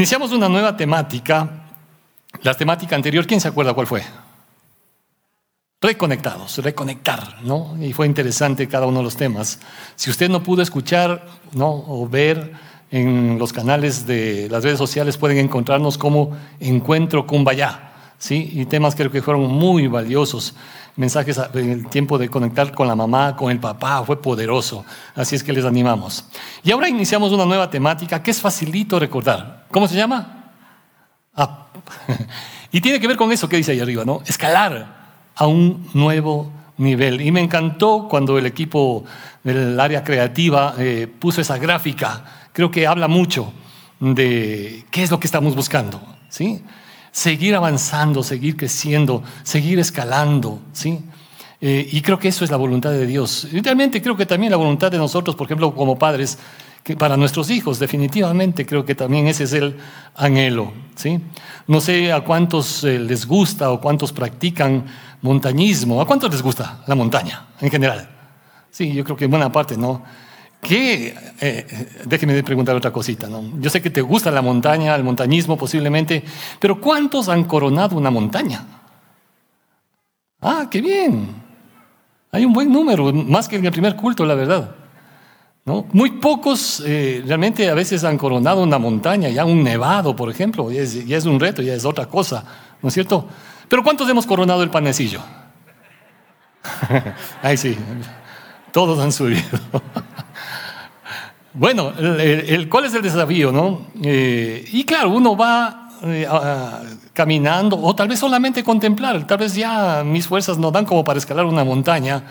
Iniciamos una nueva temática. La temática anterior, ¿quién se acuerda cuál fue? Reconectados, reconectar, ¿no? Y fue interesante cada uno de los temas. Si usted no pudo escuchar, ¿no? O ver en los canales de las redes sociales, pueden encontrarnos como Encuentro Kumbaya, ¿sí? Y temas creo que fueron muy valiosos. Mensajes en el tiempo de conectar con la mamá, con el papá, fue poderoso. Así es que les animamos. Y ahora iniciamos una nueva temática que es facilito recordar. ¿Cómo se llama? Ah. y tiene que ver con eso que dice ahí arriba, ¿no? Escalar a un nuevo nivel. Y me encantó cuando el equipo del área creativa eh, puso esa gráfica. Creo que habla mucho de qué es lo que estamos buscando. ¿sí? Seguir avanzando, seguir creciendo, seguir escalando. ¿sí? Eh, y creo que eso es la voluntad de Dios. Y realmente creo que también la voluntad de nosotros, por ejemplo, como padres, que para nuestros hijos, definitivamente creo que también ese es el anhelo. ¿sí? No sé a cuántos eh, les gusta o cuántos practican montañismo. ¿A cuántos les gusta la montaña en general? Sí, yo creo que en buena parte, ¿no? ¿Qué? Eh, déjeme preguntar otra cosita, ¿no? Yo sé que te gusta la montaña, el montañismo posiblemente, pero ¿cuántos han coronado una montaña? Ah, qué bien. Hay un buen número, más que en el primer culto, la verdad. ¿No? Muy pocos eh, realmente a veces han coronado una montaña, ya un nevado, por ejemplo, ya es, un reto, ya es otra cosa, ¿no es cierto? Pero ¿cuántos hemos coronado el panecillo? Ay, sí, todos han subido. bueno, el, ¿cuál es el desafío? No? Eh, y claro, uno va eh, caminando o tal vez solamente contemplar, tal vez ya mis fuerzas no dan como para escalar una montaña,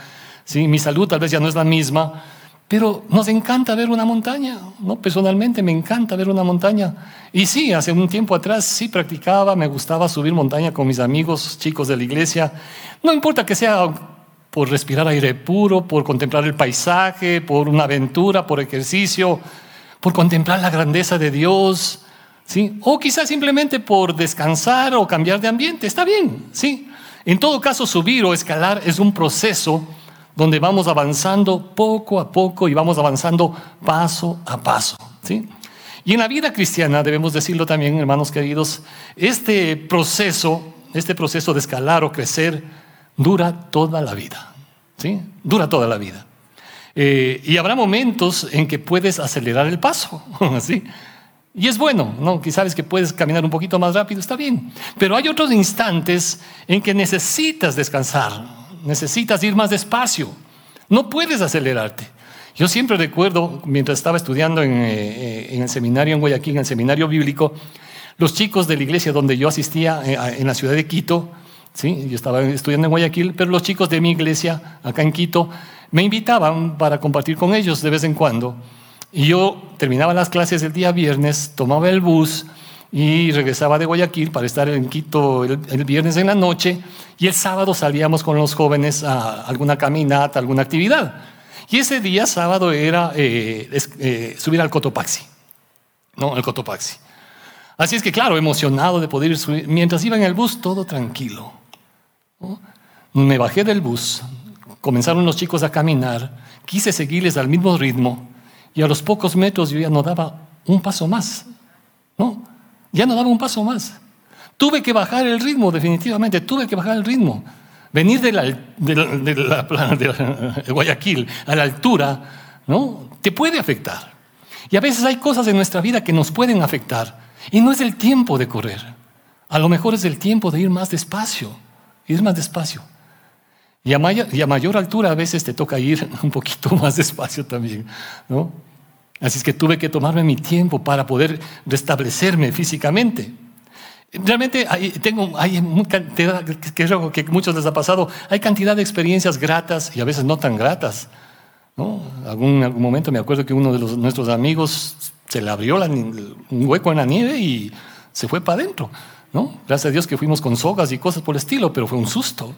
¿sí? mi salud tal vez ya no es la misma, pero nos encanta ver una montaña, ¿no? Personalmente me encanta ver una montaña. Y sí, hace un tiempo atrás sí practicaba, me gustaba subir montaña con mis amigos chicos de la iglesia. No importa que sea por respirar aire puro, por contemplar el paisaje, por una aventura, por ejercicio, por contemplar la grandeza de Dios, ¿sí? O quizás simplemente por descansar o cambiar de ambiente, está bien, ¿sí? En todo caso, subir o escalar es un proceso donde vamos avanzando poco a poco y vamos avanzando paso a paso. ¿sí? Y en la vida cristiana, debemos decirlo también, hermanos queridos, este proceso, este proceso de escalar o crecer, dura toda la vida. ¿sí? Dura toda la vida. Eh, y habrá momentos en que puedes acelerar el paso. ¿sí? Y es bueno, ¿no? Que sabes que puedes caminar un poquito más rápido, está bien. Pero hay otros instantes en que necesitas descansar, necesitas ir más despacio, no puedes acelerarte. Yo siempre recuerdo, mientras estaba estudiando en, eh, el seminario en Guayaquil, en el seminario bíblico, los chicos de la iglesia donde yo asistía eh, en la ciudad de Quito, ¿sí? yo estaba estudiando en Guayaquil, pero los chicos de mi iglesia acá en Quito me invitaban para compartir con ellos de vez en cuando. Y yo terminaba las clases el día viernes, tomaba el bus, y regresaba de Guayaquil para estar en Quito el, viernes en la noche y el sábado salíamos con los jóvenes a alguna caminata, alguna actividad. Y ese día sábado era eh, eh, subir al Cotopaxi, ¿no? Al Cotopaxi. Así es que claro, emocionado de poder subir. Mientras iba en el bus, todo tranquilo. Me bajé del bus, comenzaron los chicos a caminar, quise seguirles al mismo ritmo y a los pocos metros yo ya no daba un paso más. ¿no? Ya no daba un paso más. Tuve que bajar el ritmo, definitivamente, tuve que bajar el ritmo. Venir de, la, de, Guayaquil a la altura, ¿no? Te puede afectar. Y a veces hay cosas en nuestra vida que nos pueden afectar. Y no es el tiempo de correr. A lo mejor es el tiempo de ir más despacio. Ir más despacio. Y a, mayor, y a mayor altura a veces te toca ir un poquito más despacio también, ¿no? Así es que tuve que tomarme mi tiempo para poder restablecerme físicamente. Realmente hay, tengo, hay cantidad, creo que muchos les ha pasado, hay cantidad de experiencias gratas y a veces no tan gratas. ¿no? Algún, algún momento me acuerdo que uno de los, nuestros amigos se le abrió un hueco en la nieve y se fue para adentro. ¿no? Gracias a Dios que fuimos con sogas y cosas por el estilo, pero fue un susto.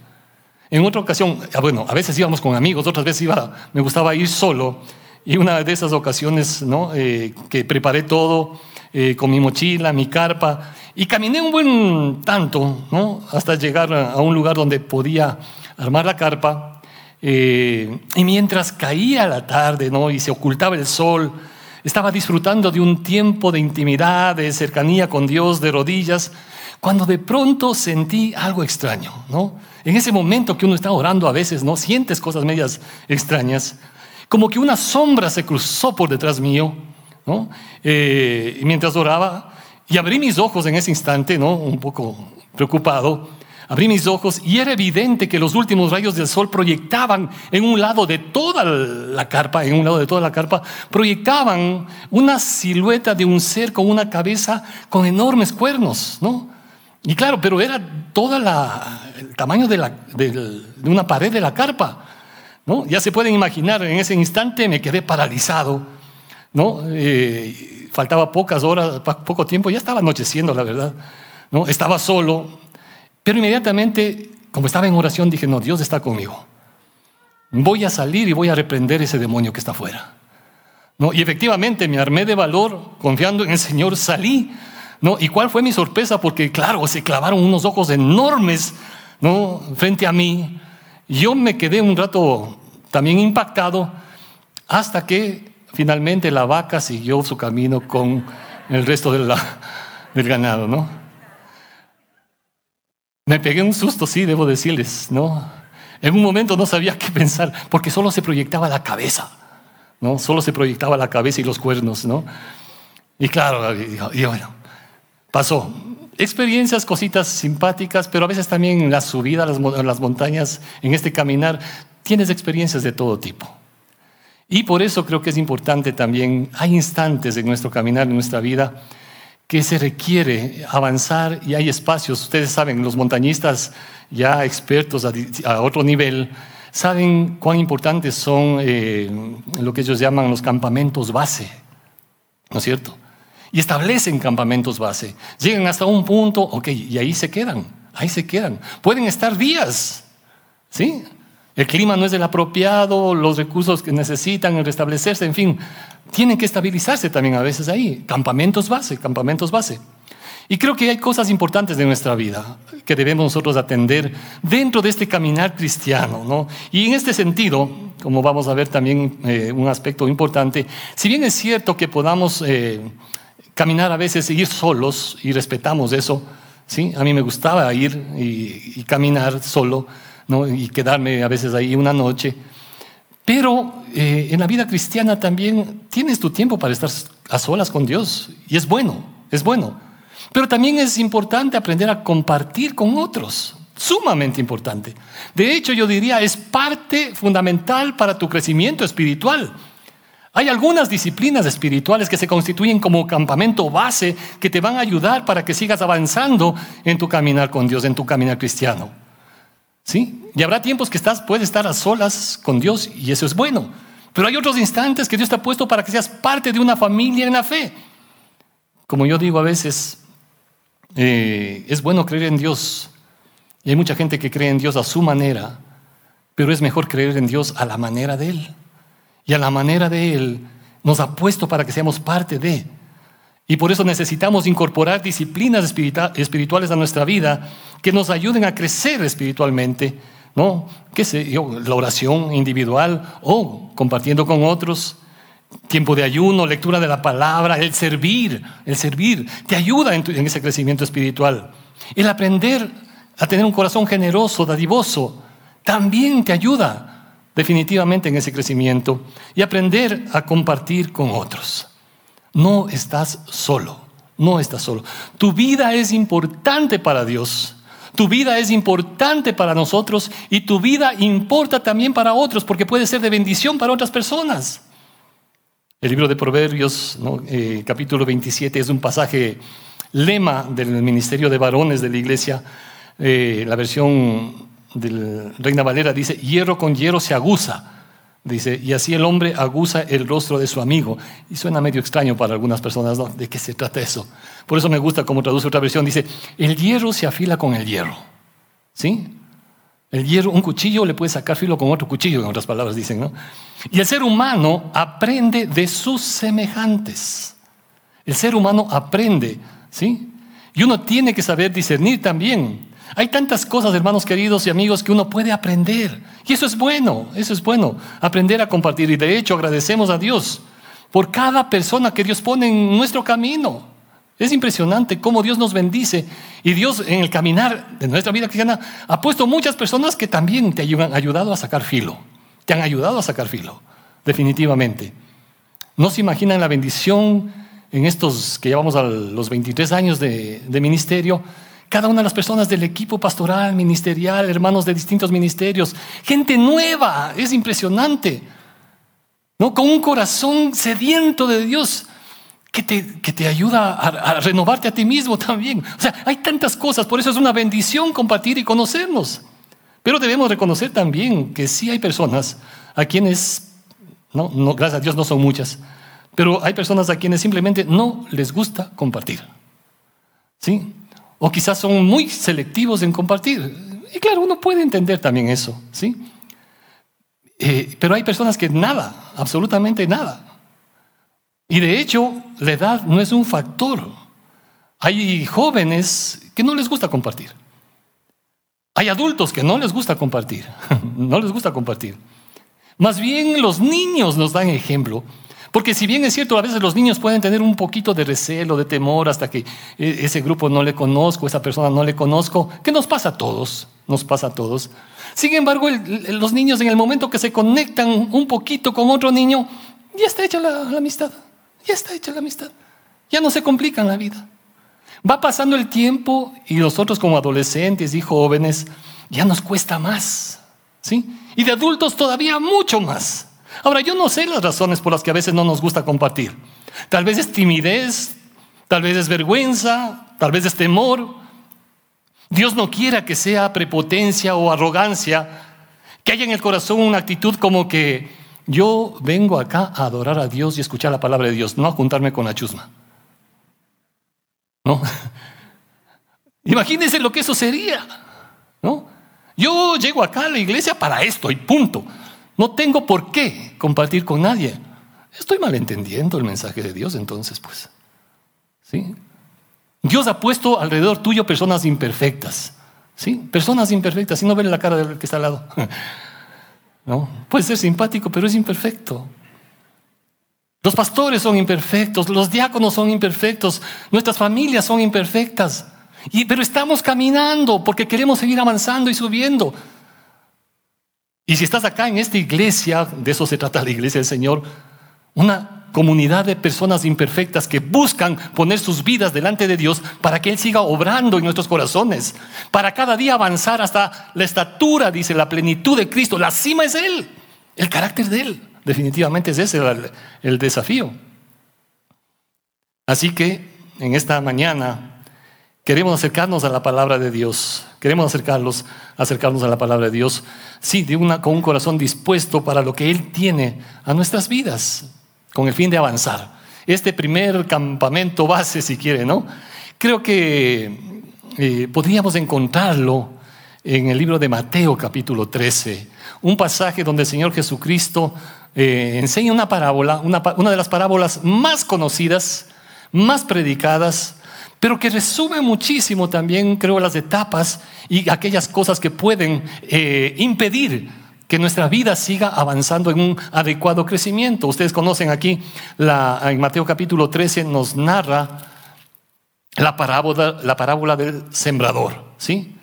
En otra ocasión, ah, bueno, a veces íbamos con amigos, otras veces iba, me gustaba ir solo y una de esas ocasiones ¿no? Eh, que preparé todo eh, con mi mochila, mi carpa, y caminé un buen tanto ¿no? hasta llegar a un lugar donde podía armar la carpa. Eh, y mientras caía la tarde ¿no? y se ocultaba el sol, estaba disfrutando de un tiempo de intimidad, de cercanía con Dios, de rodillas, cuando de pronto sentí algo extraño, ¿no? En ese momento que uno está orando a veces, ¿no? Sientes cosas medias extrañas, como que una sombra se cruzó por detrás mío, ¿no? Eh, mientras oraba, y abrí mis ojos en ese instante, ¿no? Un poco preocupado. Abrí mis ojos y era evidente que los últimos rayos del sol proyectaban en un lado de toda la carpa, en un lado de toda la carpa, proyectaban una silueta de un ser con una cabeza con enormes cuernos, ¿no? Y claro, pero era todo el tamaño de, la, de, una pared de la carpa, ¿no? Ya se pueden imaginar, en ese instante me quedé paralizado, ¿no? Eh, faltaba pocas horas, poco tiempo, ya estaba anocheciendo, la verdad. ¿no? Estaba solo, pero inmediatamente, como estaba en oración, dije, no, Dios está conmigo. Voy a salir y voy a reprender ese demonio que está afuera. Y efectivamente me armé de valor, confiando en el Señor, salí. ¿no? ¿Y cuál fue mi sorpresa? Porque, claro, se clavaron unos ojos enormes ¿no? frente a mí. Yo me quedé un rato también impactado hasta que Finalmente la vaca siguió su camino con el resto del ganado, ¿no? Me pegué un susto, sí, debo decirles, ¿no? En un momento no sabía qué pensar, porque solo se proyectaba la cabeza, ¿no? Solo se proyectaba la cabeza y los cuernos, ¿no? Y claro, y pasó. Experiencias, cositas simpáticas, pero a veces también la subida a las montañas, en este caminar, tienes experiencias de todo tipo. Y por eso creo que es importante también, hay instantes en nuestro caminar, en nuestra vida, que se requiere avanzar y hay espacios, ustedes saben, los montañistas ya expertos a, otro nivel, saben cuán importantes son eh, lo que ellos llaman los campamentos base, ¿no es cierto? Y establecen campamentos base, llegan hasta un punto, ok, y ahí se quedan, ahí se quedan. Pueden estar días, ¿sí? El clima no es el apropiado, los recursos que necesitan el restablecerse, en fin, tienen que estabilizarse también a veces ahí. Campamentos base, campamentos base. Y creo que hay cosas importantes de nuestra vida que debemos nosotros atender dentro de este caminar cristiano. ¿no? Y en este sentido, como vamos a ver también eh, un aspecto importante, si bien es cierto que podamos eh, caminar a veces ir solos, y respetamos eso, ¿sí? a mí me gustaba ir y caminar solo, y quedarme a veces ahí una noche. Pero eh, en la vida cristiana también tienes tu tiempo para estar a solas con Dios y es bueno, es bueno. Pero también es importante aprender a compartir con otros, sumamente importante. De hecho, yo diría, es parte fundamental para tu crecimiento espiritual. Hay algunas disciplinas espirituales que se constituyen como campamento base que te van a ayudar para que sigas avanzando en tu caminar con Dios, en tu caminar cristiano. ¿Sí? Y habrá tiempos que estás, puedes estar a solas con Dios y eso es bueno. Pero hay otros instantes que Dios te ha puesto para que seas parte de una familia en la fe. Como yo digo a veces, eh, es bueno creer en Dios. Y hay mucha gente que cree en Dios a su manera, pero es mejor creer en Dios a la manera de Él. Y a la manera de Él nos ha puesto para que seamos parte de. Y por eso necesitamos incorporar disciplinas espirituales a nuestra vida que nos ayuden a crecer espiritualmente, ¿no? ¿Qué sé? La oración individual o compartiendo con otros, tiempo de ayuno, lectura de la palabra, el servir, el servir, te ayuda en ese crecimiento espiritual. El aprender a tener un corazón generoso, dadivoso, también te ayuda definitivamente en ese crecimiento y aprender a compartir con otros. No estás solo, no estás solo. Tu vida es importante para Dios. Tu vida es importante para nosotros y tu vida importa también para otros porque puede ser de bendición para otras personas. El libro de Proverbios, eh, capítulo 27, es un pasaje lema del ministerio de varones de la iglesia. Eh, la versión del Reina Valera dice, hierro con hierro se aguza Dice, y así el hombre aguza el rostro de su amigo. Y suena medio extraño para algunas personas, ¿no? ¿De qué se trata eso? Por eso me gusta como traduce otra versión. Dice, el hierro se afila con el hierro. ¿Sí? El hierro, un cuchillo le puede sacar filo con otro cuchillo, en otras palabras dicen, ¿no? Y el ser humano aprende de sus semejantes. El ser humano aprende, ¿sí? Y uno tiene que saber discernir también hay tantas cosas, hermanos queridos y amigos, que uno puede aprender. Y eso es bueno, eso es bueno, aprender a compartir. Y de hecho agradecemos a Dios por cada persona que Dios pone en nuestro camino. Es impresionante cómo Dios nos bendice y Dios en el caminar de nuestra vida cristiana ha puesto muchas personas que también te han ayudado a sacar filo, te han ayudado a sacar filo, definitivamente. No se imaginan la bendición en estos que llevamos a los 23 años de, de ministerio, cada una de las personas del equipo pastoral, ministerial, hermanos de distintos ministerios, gente nueva, es impresionante. ¿no? Con un corazón sediento de Dios que te, que te ayuda a, renovarte a ti mismo también. O sea, hay tantas cosas, por eso es una bendición compartir y conocernos. Pero debemos reconocer también que sí hay personas a quienes, no, no, gracias a Dios no son muchas, pero hay personas a quienes simplemente no les gusta compartir. ¿Sí? O quizás son muy selectivos en compartir. Y claro, uno puede entender también eso, ¿sí? Eh, pero hay personas que nada, absolutamente nada. Y de hecho, la edad no es un factor. Hay jóvenes que no les gusta compartir. Hay adultos que no les gusta compartir. no les gusta compartir. Más bien los niños nos dan ejemplo. Porque si bien es cierto, a veces los niños pueden tener un poquito de recelo, de temor, hasta que eh, ese grupo no le conozco, esa persona no le conozco, que nos pasa a todos, nos pasa a todos. Sin embargo, los niños en el momento que se conectan un poquito con otro niño, ya está hecha la, la amistad, ya está hecha la amistad, ya no se complican la vida. Va pasando el tiempo y nosotros como adolescentes y jóvenes ya nos cuesta más, ¿sí? Y de adultos todavía mucho más. Ahora, yo no sé las razones por las que a veces no nos gusta compartir. Tal vez es timidez, tal vez es vergüenza, tal vez es temor, Dios no quiera que sea prepotencia o arrogancia, que haya en el corazón una actitud como que yo vengo acá a adorar a Dios y escuchar la palabra de Dios, no a juntarme con la chusma. ¿No? Imagínense lo que eso sería. ¿No? Yo llego acá a la iglesia para esto y punto. No tengo por qué compartir con nadie. Estoy malentendiendo el mensaje de Dios entonces, pues. ¿Sí? Dios ha puesto alrededor tuyo personas imperfectas. ¿Sí? Personas imperfectas. Si no ven la cara del que está al lado. ¿No? Puede ser simpático, pero es imperfecto. Los pastores son imperfectos, los diáconos son imperfectos, nuestras familias son imperfectas. Y, pero estamos caminando porque queremos seguir avanzando y subiendo. Y si estás acá en esta iglesia, de eso se trata la iglesia del Señor, una comunidad de personas imperfectas que buscan poner sus vidas delante de Dios para que Él siga obrando en nuestros corazones, para cada día avanzar hasta la estatura, dice, la plenitud de Cristo. La cima es Él, el carácter de Él. Definitivamente es ese el, el desafío. Así que en esta mañana queremos acercarnos a la palabra de Dios. Queremos acercarnos, a la palabra de Dios, sí, con un corazón dispuesto para lo que Él tiene a nuestras vidas con el fin de avanzar. Este primer campamento base, si quiere, ¿no? Creo que eh, podríamos encontrarlo en el libro de Mateo capítulo 13, un pasaje donde el Señor Jesucristo eh, enseña una parábola, una de las parábolas más conocidas, más predicadas, pero que resume muchísimo también, creo, las etapas y aquellas cosas que pueden eh, impedir que nuestra vida siga avanzando en un adecuado crecimiento. Ustedes conocen aquí, la, en Mateo capítulo 13 nos narra la parábola, la parábola del sembrador, ¿sí?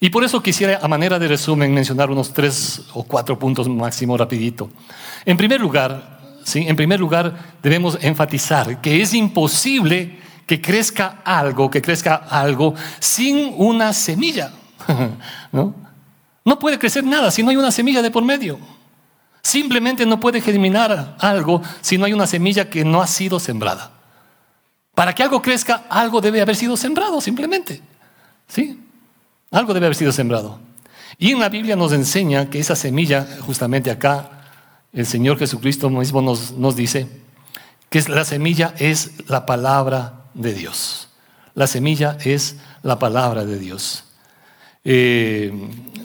Y por eso quisiera, a manera de resumen, mencionar unos tres o cuatro puntos máximo rapidito. En primer lugar, ¿sí? En primer lugar, debemos enfatizar que es imposible que crezca algo, que crezca algo sin una semilla, ¿no? No puede crecer nada si no hay una semilla de por medio. Simplemente no puede germinar algo si no hay una semilla que no ha sido sembrada. Para que algo crezca, algo debe haber sido sembrado, simplemente. ¿Sí? Algo debe haber sido sembrado. Y en la Biblia nos enseña que esa semilla, justamente acá, el Señor Jesucristo mismo nos, nos dice que la semilla es la palabra de Dios. La semilla es la palabra de Dios. Eh,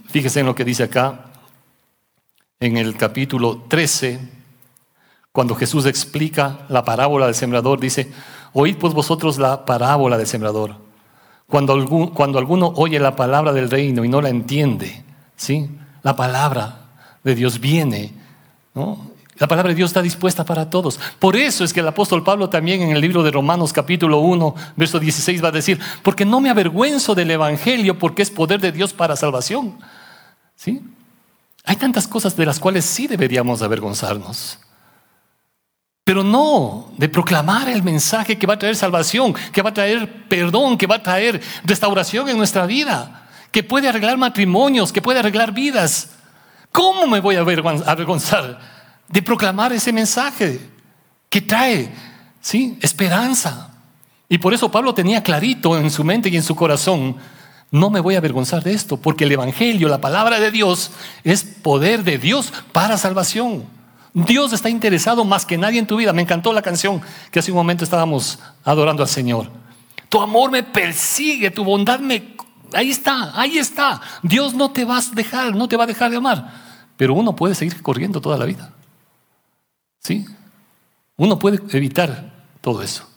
fíjese en lo que dice acá, en el capítulo 13, cuando Jesús explica la parábola del sembrador, dice, oíd pues vosotros la parábola del sembrador. Cuando, cuando alguno oye la palabra del reino y no la entiende, ¿sí? la palabra de Dios viene, ¿no? La palabra de Dios está dispuesta para todos. Por eso es que el apóstol Pablo también en el libro de Romanos capítulo 1, verso 16 va a decir, porque no me avergüenzo del Evangelio porque es poder de Dios para salvación. ¿Sí? Hay tantas cosas de las cuales sí deberíamos avergonzarnos. Pero no de proclamar el mensaje que va a traer salvación, que va a traer perdón, que va a traer restauración en nuestra vida, que puede arreglar matrimonios, que puede arreglar vidas. ¿Cómo me voy a avergonzar de proclamar ese mensaje que trae ¿sí? esperanza? Y por eso Pablo tenía clarito en su mente y en su corazón, no me voy a avergonzar de esto, porque el Evangelio, la palabra de Dios, es poder de Dios para salvación. Dios está interesado más que nadie en tu vida. Me encantó la canción que hace un momento estábamos adorando al Señor. Tu amor me persigue, tu bondad me... Ahí está, ahí está. Dios no te va a dejar, no te va a dejar de amar. Pero uno puede seguir corriendo toda la vida. ¿Sí? Uno puede evitar todo eso.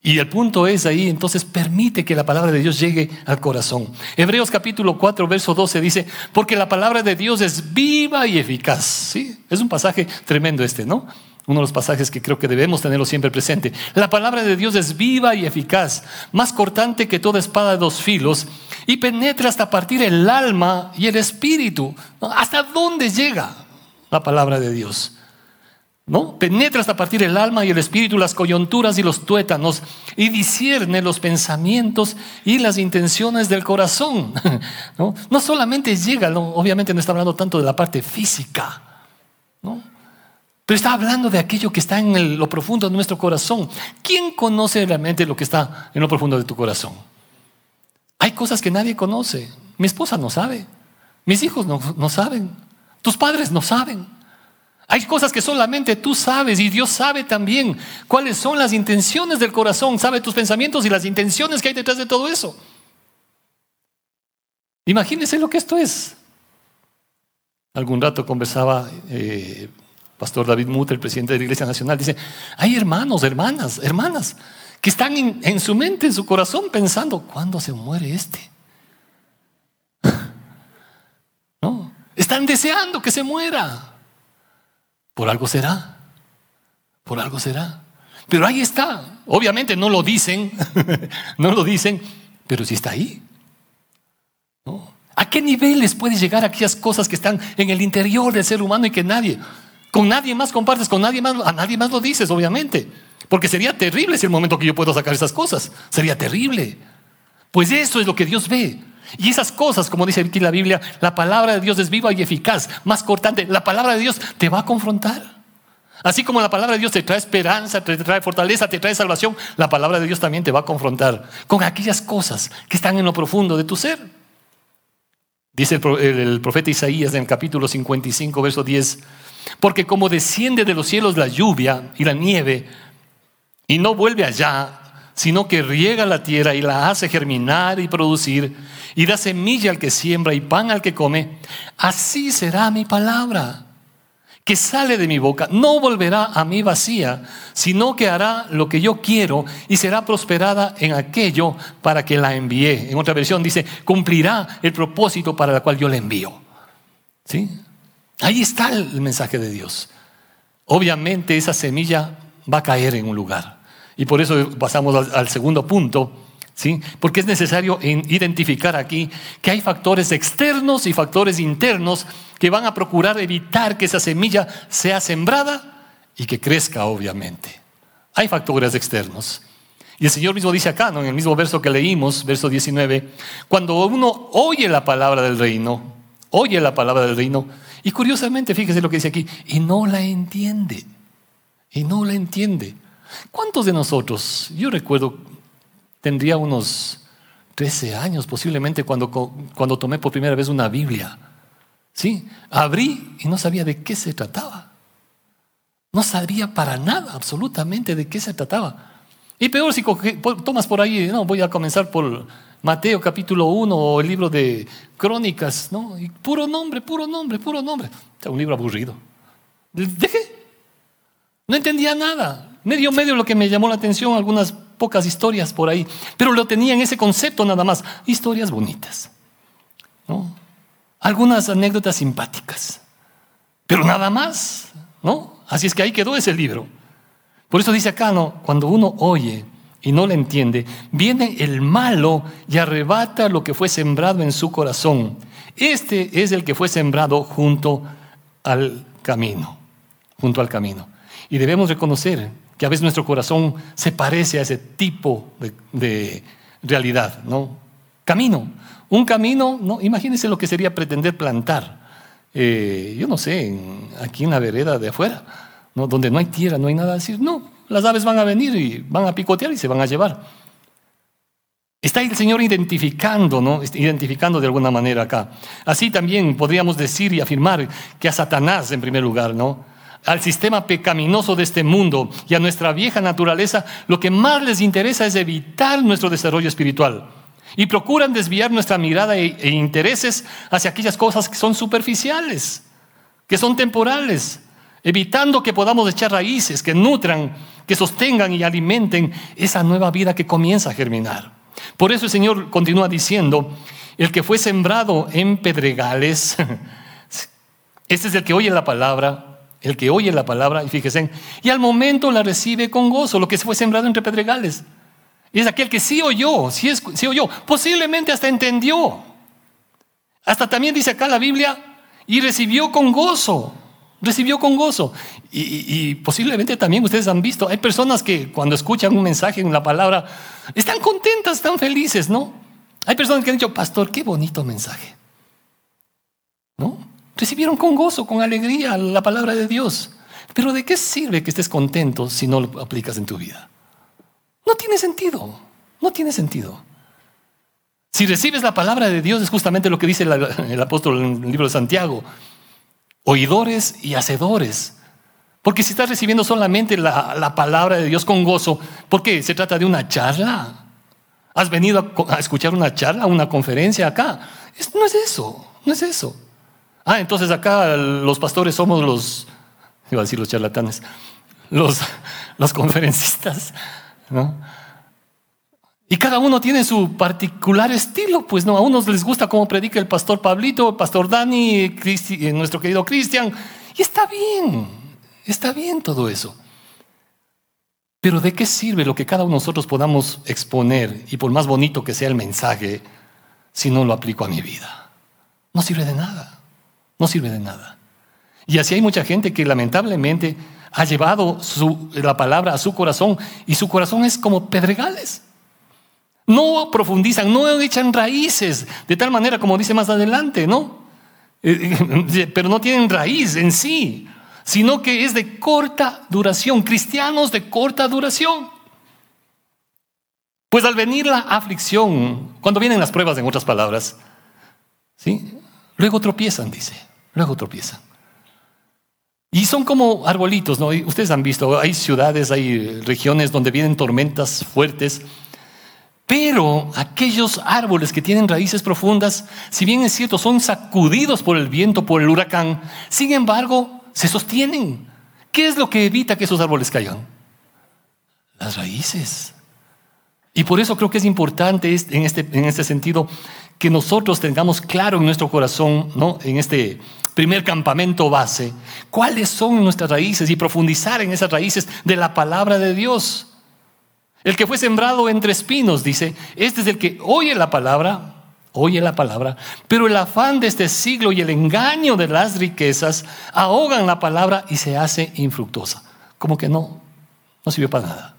Y el punto es ahí, entonces permite que la palabra de Dios llegue al corazón. Hebreos capítulo 4, verso 12 dice, porque la palabra de Dios es viva y eficaz. ¿Sí? Es un pasaje tremendo este, ¿no? Uno de los pasajes que creo que debemos tenerlo siempre presente. La palabra de Dios es viva y eficaz, más cortante que toda espada de dos filos, y penetra hasta partir el alma y el espíritu. ¿Hasta dónde llega la palabra de Dios? ¿No? Penetra hasta partir el alma y el espíritu, las coyunturas y los tuétanos, y discierne los pensamientos y las intenciones del corazón. No, no solamente llega, obviamente no está hablando tanto de la parte física, ¿no? pero está hablando de aquello que está en lo profundo de nuestro corazón. ¿Quién conoce realmente lo que está en lo profundo de tu corazón? Hay cosas que nadie conoce. Mi esposa no sabe, mis hijos no, no saben, tus padres no saben. Hay cosas que solamente tú sabes y Dios sabe también cuáles son las intenciones del corazón, sabe tus pensamientos y las intenciones que hay detrás de todo eso. Imagínense lo que esto es. Algún rato conversaba eh, Pastor David Mutter, el presidente de la Iglesia Nacional, dice, hay hermanos, hermanas, hermanas, que están en su mente, en su corazón, pensando, ¿cuándo se muere este? ¿No? Están deseando que se muera. Por algo será. Por algo será. Pero ahí está. Obviamente no lo dicen, no lo dicen, pero sí está ahí. ¿A qué niveles puedes llegar aquellas cosas que están en el interior del ser humano y que nadie, con nadie más compartes, con nadie más, a nadie más lo dices, obviamente? Porque sería terrible si el momento que yo puedo sacar esas cosas. Sería terrible. Pues eso es lo que Dios ve. Y esas cosas, como dice aquí la Biblia, la palabra de Dios es viva y eficaz, más cortante. La palabra de Dios te va a confrontar. Así como la palabra de Dios te trae esperanza, te trae fortaleza, te trae salvación, la palabra de Dios también te va a confrontar con aquellas cosas que están en lo profundo de tu ser. Dice el profeta Isaías en el capítulo 55, verso 10, porque como desciende de los cielos la lluvia y la nieve y no vuelve allá, sino que riega la tierra y la hace germinar y producir, y da semilla al que siembra y pan al que come, así será mi palabra que sale de mi boca. No volverá a mí vacía, sino que hará lo que yo quiero y será prosperada en aquello para que la envíe. En otra versión dice, cumplirá el propósito para el cual yo le envío. ¿Sí? Ahí está el mensaje de Dios. Obviamente esa semilla va a caer en un lugar. Y por eso pasamos al, segundo punto, ¿sí? Porque es necesario identificar aquí que hay factores externos y factores internos que van a procurar evitar que esa semilla sea sembrada y que crezca, obviamente. Hay factores externos. Y el Señor mismo dice acá, ¿no? en el mismo verso que leímos, verso 19, cuando uno oye la palabra del reino, oye la palabra del reino, y curiosamente, fíjese lo que dice aquí, y no la entiende, y no la entiende. ¿Cuántos de nosotros, yo recuerdo, tendría unos 13 años posiblemente cuando, cuando tomé por primera vez una Biblia? ¿Sí? Abrí y no sabía de qué se trataba. No sabía para nada absolutamente de qué se trataba. Y peor si tomas por ahí, no, voy a comenzar por Mateo capítulo 1 o el libro de Crónicas, ¿no? Y puro nombre, puro nombre, puro nombre. un libro aburrido. Dejé. No entendía nada. Medio, medio lo que me llamó la atención, algunas pocas historias por ahí, pero lo tenía en ese concepto nada más, historias bonitas, ¿no? algunas anécdotas simpáticas, pero nada más, ¿no? Así es que ahí quedó ese libro. Por eso dice acá, ¿no? Cuando uno oye y no le entiende, viene el malo y arrebata lo que fue sembrado en su corazón. Este es el que fue sembrado junto al camino, junto al camino. Y debemos reconocer que a veces nuestro corazón se parece a ese tipo de, realidad, ¿no? Camino. Un camino, ¿no? Imagínense lo que sería pretender plantar. Eh, yo no sé, aquí en la vereda de afuera, ¿no? donde no hay tierra, no hay nada, decir, no, las aves van a venir y van a picotear y se van a llevar. Está el Señor identificando, ¿no? Identificando de alguna manera acá. Así también podríamos decir y afirmar que a Satanás, en primer lugar, ¿no? Al sistema pecaminoso de este mundo y a nuestra vieja naturaleza, lo que más les interesa es evitar nuestro desarrollo espiritual. Y procuran desviar nuestra mirada e, e intereses hacia aquellas cosas que son superficiales, que son temporales, evitando que podamos echar raíces que nutran, que sostengan y alimenten esa nueva vida que comienza a germinar. Por eso el Señor continúa diciendo, el que fue sembrado en pedregales, este es el que oye la palabra, el que oye la palabra, y fíjense, y al momento la recibe con gozo, lo que fue sembrado entre pedregales. Y es aquel que sí oyó, sí, es, oyó, posiblemente hasta entendió. Hasta también dice acá la Biblia, y recibió con gozo recibió con gozo. Y, posiblemente también ustedes han visto, hay personas que cuando escuchan un mensaje, en la palabra, están contentas, están felices, ¿no? Hay personas que han dicho, pastor, qué bonito mensaje. ¿No? Recibieron con gozo, con alegría la palabra de Dios. Pero ¿de qué sirve que estés contento si no lo aplicas en tu vida? No tiene sentido, no tiene sentido. Si recibes la palabra de Dios es justamente lo que dice el apóstol en el libro de Santiago oidores y hacedores. Porque si estás recibiendo solamente la, palabra de Dios con gozo, ¿por qué? ¿Se trata de una charla? ¿Has venido a, escuchar una charla, una conferencia acá? no es eso, no es eso. Ah, entonces acá los pastores somos los, iba a decir los charlatanes, los, los conferencistas, ¿no? Y cada uno tiene su particular estilo, pues no, a unos les gusta cómo predica el pastor Pablito, el pastor Dani, eh, nuestro querido Cristian, y está bien, está bien todo eso. Pero ¿de qué sirve lo que cada uno de nosotros podamos exponer, y por más bonito que sea el mensaje, si no lo aplico a mi vida? No sirve de nada, no sirve de nada. Y así hay mucha gente que lamentablemente ha llevado la palabra a su corazón, y su corazón es como pedregales. No profundizan, no echan raíces, de tal manera como dice más adelante, ¿no? Eh, eh, pero no tienen raíz en sí, sino que es de corta duración, cristianos de corta duración. Pues al venir la aflicción, cuando vienen las pruebas, en otras palabras, ¿sí? Luego tropiezan, dice, luego tropiezan. Y son como arbolitos, ¿no? Ustedes han visto, hay ciudades, hay regiones donde vienen tormentas fuertes pero aquellos árboles que tienen raíces profundas, si bien es cierto, son sacudidos por el viento, por el huracán, sin embargo, se sostienen. ¿Qué es lo que evita que esos árboles caigan? Las raíces. Y por eso creo que es importante en este, en este sentido que nosotros tengamos claro en nuestro corazón, ¿no? en este primer campamento base, cuáles son nuestras raíces y profundizar en esas raíces de la palabra de Dios. El que fue sembrado entre espinos, dice, este es el que oye la palabra, oye la palabra, pero el afán de este siglo y el engaño de las riquezas ahogan la palabra y se hace infructuosa. Como que no, no sirve para nada.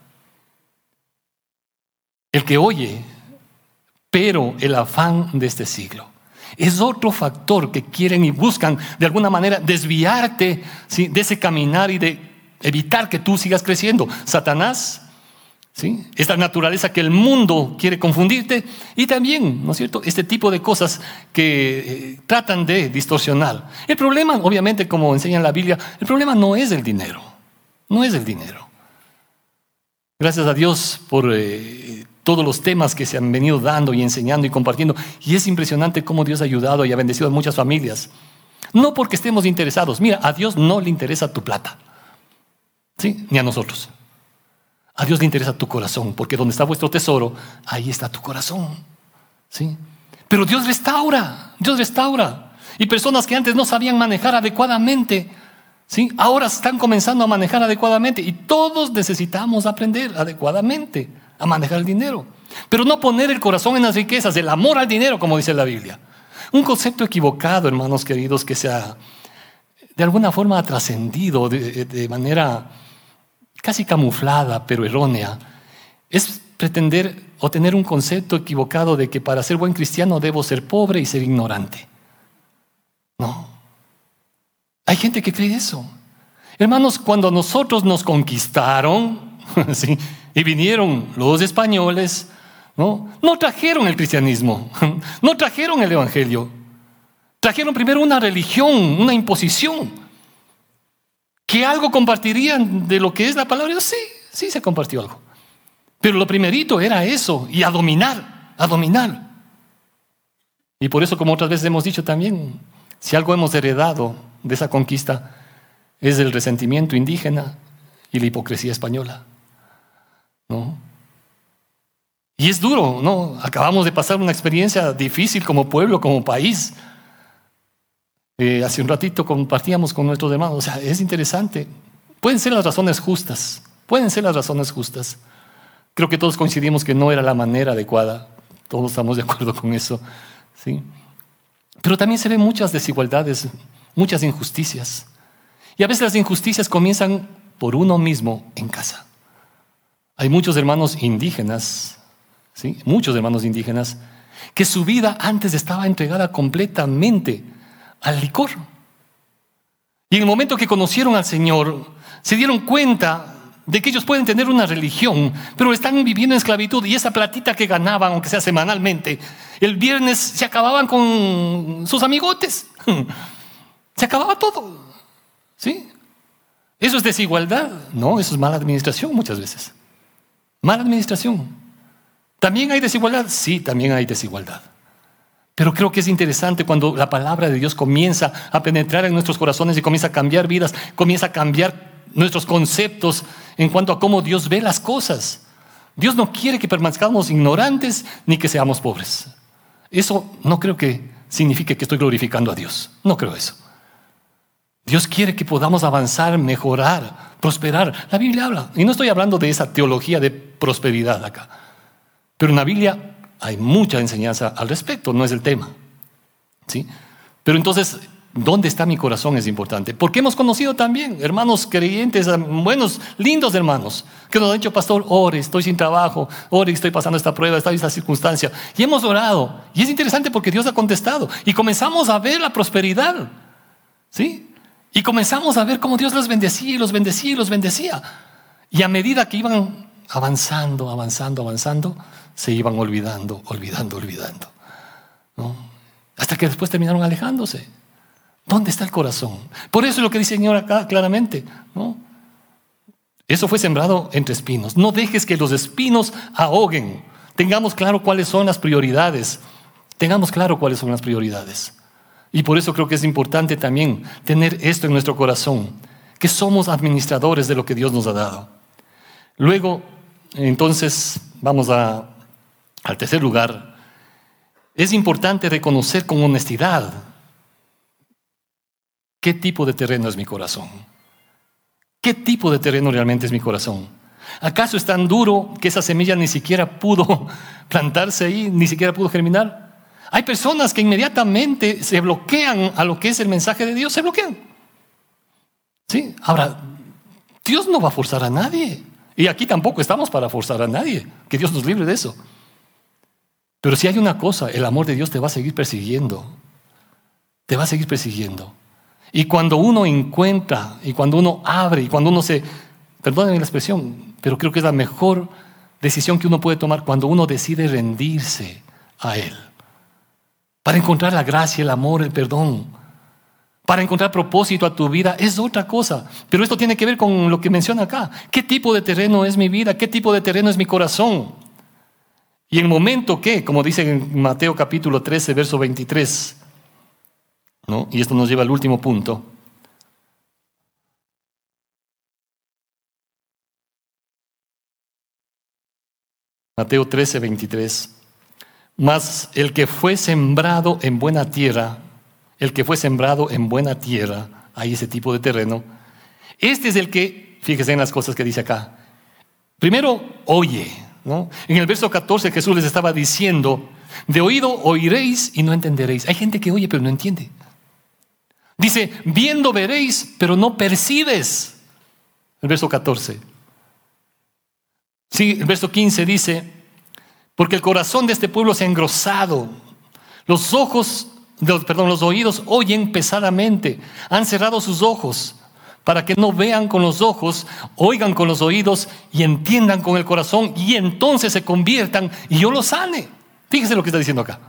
El que oye, pero el afán de este siglo. Es otro factor que quieren y buscan de alguna manera desviarte de ese caminar y de evitar que tú sigas creciendo. Satanás ¿Sí? Esta naturaleza que el mundo quiere confundirte y también, ¿no es cierto?, este tipo de cosas que eh, tratan de distorsionar. El problema, obviamente, como enseña en la Biblia, el problema no es el dinero, no es el dinero. Gracias a Dios por eh, todos los temas que se han venido dando y enseñando y compartiendo. Y es impresionante cómo Dios ha ayudado y ha bendecido a muchas familias. No porque estemos interesados. Mira, a Dios no le interesa tu plata. ¿Sí? Ni a nosotros. A Dios le interesa tu corazón, porque donde está vuestro tesoro, ahí está tu corazón. ¿Sí? Pero Dios restaura, Dios restaura. Y personas que antes no sabían manejar adecuadamente, ¿Sí? Ahora están comenzando a manejar adecuadamente y todos necesitamos aprender adecuadamente a manejar el dinero. Pero no poner el corazón en las riquezas, el amor al dinero, como dice la Biblia. Un concepto equivocado, hermanos queridos, que se ha de alguna forma trascendido de, de manera casi camuflada, pero errónea, es pretender o tener un concepto equivocado de que para ser buen cristiano debo ser pobre y ser ignorante. No. Hay gente que cree eso. Hermanos, cuando nosotros nos conquistaron y vinieron los españoles, ¿no? no trajeron el cristianismo, no trajeron el evangelio. Trajeron primero una religión, una imposición. Que algo compartirían de lo que es la palabra. Sí, sí se compartió algo. Pero lo primerito era eso, y a dominar, a dominar. Y por eso, como otras veces hemos dicho también, si algo hemos heredado de esa conquista, es el resentimiento indígena y la hipocresía española. ¿No? Y es duro, ¿no? Acabamos de pasar una experiencia difícil como pueblo, como país. Eh, hace un ratito compartíamos con nuestros hermanos, o sea, es interesante. Pueden ser las razones justas, pueden ser las razones justas. Creo que todos coincidimos que no era la manera adecuada, todos estamos de acuerdo con eso. ¿sí? Pero también se ven muchas desigualdades, muchas injusticias. Y a veces las injusticias comienzan por uno mismo en casa. Hay muchos hermanos indígenas, ¿sí? muchos hermanos indígenas, que su vida antes estaba entregada completamente al licor. Y en el momento que conocieron al Señor, se dieron cuenta de que ellos pueden tener una religión, pero están viviendo en esclavitud y esa platita que ganaban, aunque sea semanalmente, el viernes se acababan con sus amigotes. Se acababa todo. ¿Sí? ¿Eso es desigualdad? No, eso es mala administración muchas veces. Mala administración. ¿También hay desigualdad? Sí, también hay desigualdad. Pero creo que es interesante cuando la palabra de Dios comienza a penetrar en nuestros corazones y comienza a cambiar vidas, comienza a cambiar nuestros conceptos en cuanto a cómo Dios ve las cosas. Dios no quiere que permanezcamos ignorantes ni que seamos pobres. Eso no creo que signifique que estoy glorificando a Dios. No creo eso. Dios quiere que podamos avanzar, mejorar, prosperar. La Biblia habla, y no estoy hablando de esa teología de prosperidad acá, pero en la Biblia hay mucha enseñanza al respecto, no es el tema. ¿sí? Pero entonces, ¿dónde está mi corazón? Es importante. Porque hemos conocido también hermanos creyentes, buenos, lindos hermanos, que nos han dicho, pastor, ore, estoy sin trabajo, ore, estoy pasando esta prueba, esta, esta circunstancia. Y hemos orado. Y es interesante porque Dios ha contestado. Y comenzamos a ver la prosperidad. ¿Sí? Y comenzamos a ver cómo Dios los bendecía y los bendecía y los bendecía. Y a medida que iban avanzando, avanzando, avanzando, se iban olvidando, olvidando, olvidando. Hasta que después terminaron alejándose. ¿Dónde está el corazón? Por eso es lo que dice el Señor acá claramente. ¿no? Eso fue sembrado entre espinos. No dejes que los espinos ahoguen. Tengamos claro cuáles son las prioridades. Tengamos claro cuáles son las prioridades. Y por eso creo que es importante también tener esto en nuestro corazón, que somos administradores de lo que Dios nos ha dado. Luego, entonces, vamos a al tercer lugar, es importante reconocer con honestidad qué tipo de terreno es mi corazón. ¿Qué tipo de terreno realmente es mi corazón? ¿Acaso es tan duro que esa semilla ni siquiera pudo plantarse ahí, ni siquiera pudo germinar? Hay personas que inmediatamente se bloquean a lo que es el mensaje de Dios, se bloquean. ¿Sí? Ahora, Dios no va a forzar a nadie. Y aquí tampoco estamos para forzar a nadie. Que Dios nos libre de eso. Pero si hay una cosa, el amor de Dios te va a seguir persiguiendo. Te va a seguir persiguiendo. Y cuando uno encuentra, y cuando uno abre, y cuando uno se, perdónenme la expresión, pero creo que es la mejor decisión que uno puede tomar cuando uno decide rendirse a Él. Para encontrar la gracia, el amor, el perdón. Para encontrar propósito a tu vida es otra cosa. Pero esto tiene que ver con lo que menciona acá. ¿Qué tipo de terreno es mi vida? ¿Qué tipo de terreno es mi corazón? Y en el momento que, como dice en Mateo capítulo 13, verso 23, ¿no? y esto nos lleva al último punto, Mateo 13, 23. Mas el que fue sembrado en buena tierra, el que fue sembrado en buena tierra, hay ese tipo de terreno, Este es el que, fíjese en las cosas que dice acá. Primero, oye. ¿no? En el verso 14 Jesús les estaba diciendo, de oído oiréis y no entenderéis. Hay gente que oye pero no entiende. Dice, viendo veréis, pero no percibes. El verso 14. Sí, el verso 15 dice, porque el corazón de este pueblo se ha engrosado, los ojos, perdón, los oídos oyen pesadamente, han cerrado sus ojos para que no vean con los ojos, oigan con los oídos y entiendan con el corazón y entonces se conviertan y yo los sane. Fíjese lo que está diciendo acá.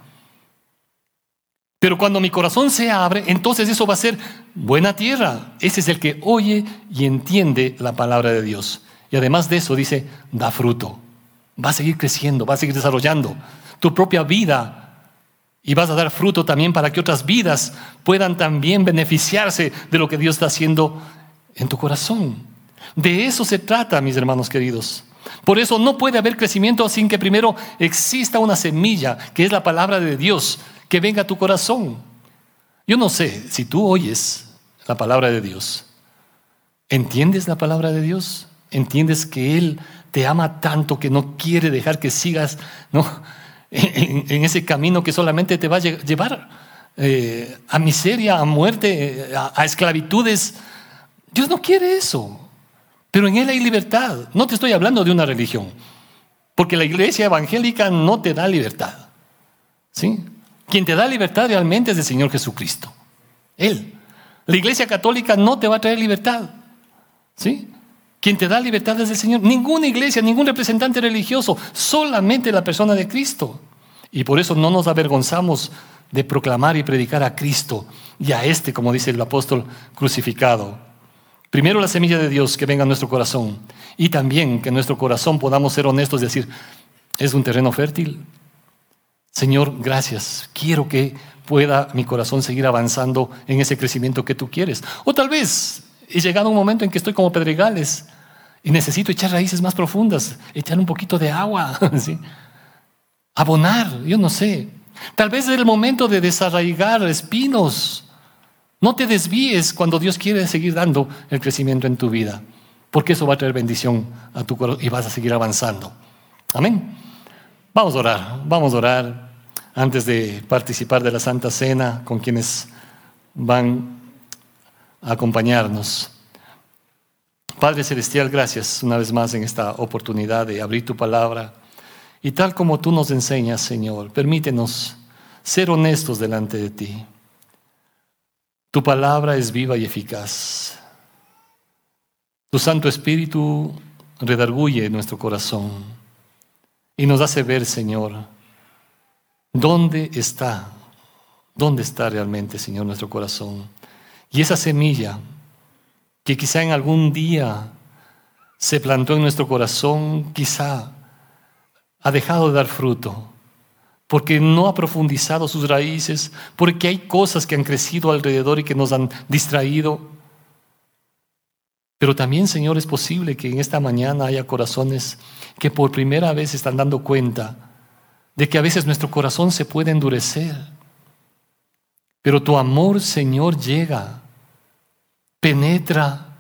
Pero cuando mi corazón se abre, entonces eso va a ser buena tierra. Ese es el que oye y entiende la palabra de Dios. Y además de eso dice, da fruto. Va a seguir creciendo, va a seguir desarrollando tu propia vida. Y vas a dar fruto también para que otras vidas puedan también beneficiarse de lo que Dios está haciendo en tu corazón. De eso se trata, mis hermanos queridos. Por eso no puede haber crecimiento sin que primero exista una semilla, que es la palabra de Dios, que venga a tu corazón. Yo no sé si tú oyes la palabra de Dios. ¿Entiendes la palabra de Dios? ¿Entiendes que Él te ama tanto que no quiere dejar que sigas en, ese camino que solamente te va a llevar eh, a miseria, a muerte, a esclavitudes? Dios no quiere eso. Pero en Él hay libertad. No te estoy hablando de una religión. Porque la iglesia evangélica no te da libertad. ¿Sí? Quien te da libertad realmente es el Señor Jesucristo. Él. La iglesia católica no te va a traer libertad. ¿Sí? Quien te da libertad es el Señor. Ninguna iglesia, ningún representante religioso, solamente la persona de Cristo. Y por eso no nos avergonzamos de proclamar y predicar a Cristo y a este, como dice el apóstol, crucificado. Primero la semilla de Dios que venga a nuestro corazón y también que en nuestro corazón podamos ser honestos y decir, es un terreno fértil. Señor, gracias. Quiero que pueda mi corazón seguir avanzando en ese crecimiento que tú quieres. O tal vez he llegado a un momento en que estoy como pedregales y necesito echar raíces más profundas, echar un poquito de agua, abonar, yo no sé. Tal vez es el momento de desarraigar espinos no te desvíes cuando Dios quiere seguir dando el crecimiento en tu vida, porque eso va a traer bendición a tu corazón y vas a seguir avanzando. Amén. Vamos a orar, vamos a orar antes de participar de la Santa Cena con quienes van acompañarnos. Padre Celestial, gracias una vez más en esta oportunidad de abrir tu palabra. Y tal como tú nos enseñas, Señor, permítenos ser honestos delante de ti. Tu palabra es viva y eficaz. Tu Santo Espíritu redarguye nuestro corazón y nos hace ver, Señor, dónde está, dónde está realmente, Señor, nuestro corazón. Y esa semilla que quizá en algún día se plantó en nuestro corazón, quizá ha dejado de dar fruto porque no ha profundizado sus raíces, porque hay cosas que han crecido alrededor y que nos han distraído. Pero también, Señor, es posible que en esta mañana haya corazones que por primera vez están dando cuenta de que a veces nuestro corazón se puede endurecer. Pero tu amor, Señor, llega, penetra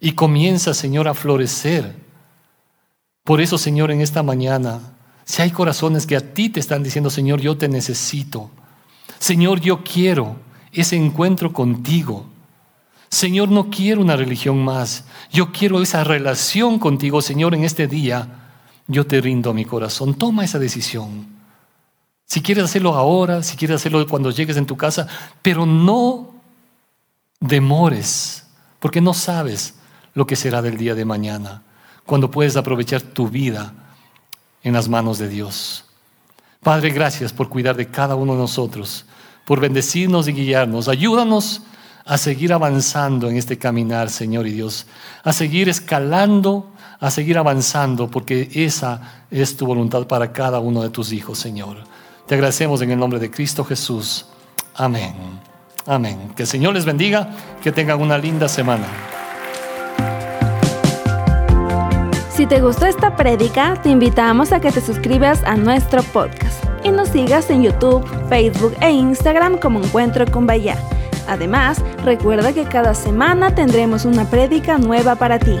y comienza, Señor, a florecer. Por eso, Señor, en esta mañana si hay corazones que a ti te están diciendo, Señor, yo te necesito. Señor, yo quiero ese encuentro contigo. Señor, no quiero una religión más. Yo quiero esa relación contigo, Señor, en este día. Yo te rindo mi corazón. Toma esa decisión. Si quieres hacerlo ahora, si quieres hacerlo cuando llegues en tu casa, pero no demores, porque no sabes lo que será del día de mañana, cuando puedes aprovechar tu vida en las manos de Dios. Padre, gracias por cuidar de cada uno de nosotros, por bendecirnos y guiarnos. Ayúdanos a seguir avanzando en este caminar, Señor y Dios, a seguir escalando, a seguir avanzando, porque esa es tu voluntad para cada uno de tus hijos, Señor. Te agradecemos en el nombre de Cristo Jesús. Amén. Amén. Que el Señor les bendiga, que tengan una linda semana. Si te gustó esta prédica, te invitamos a que te suscribas a nuestro podcast y nos sigas en YouTube, Facebook e Instagram como Encuentro con Bahía. Además, recuerda que cada semana tendremos una prédica nueva para ti.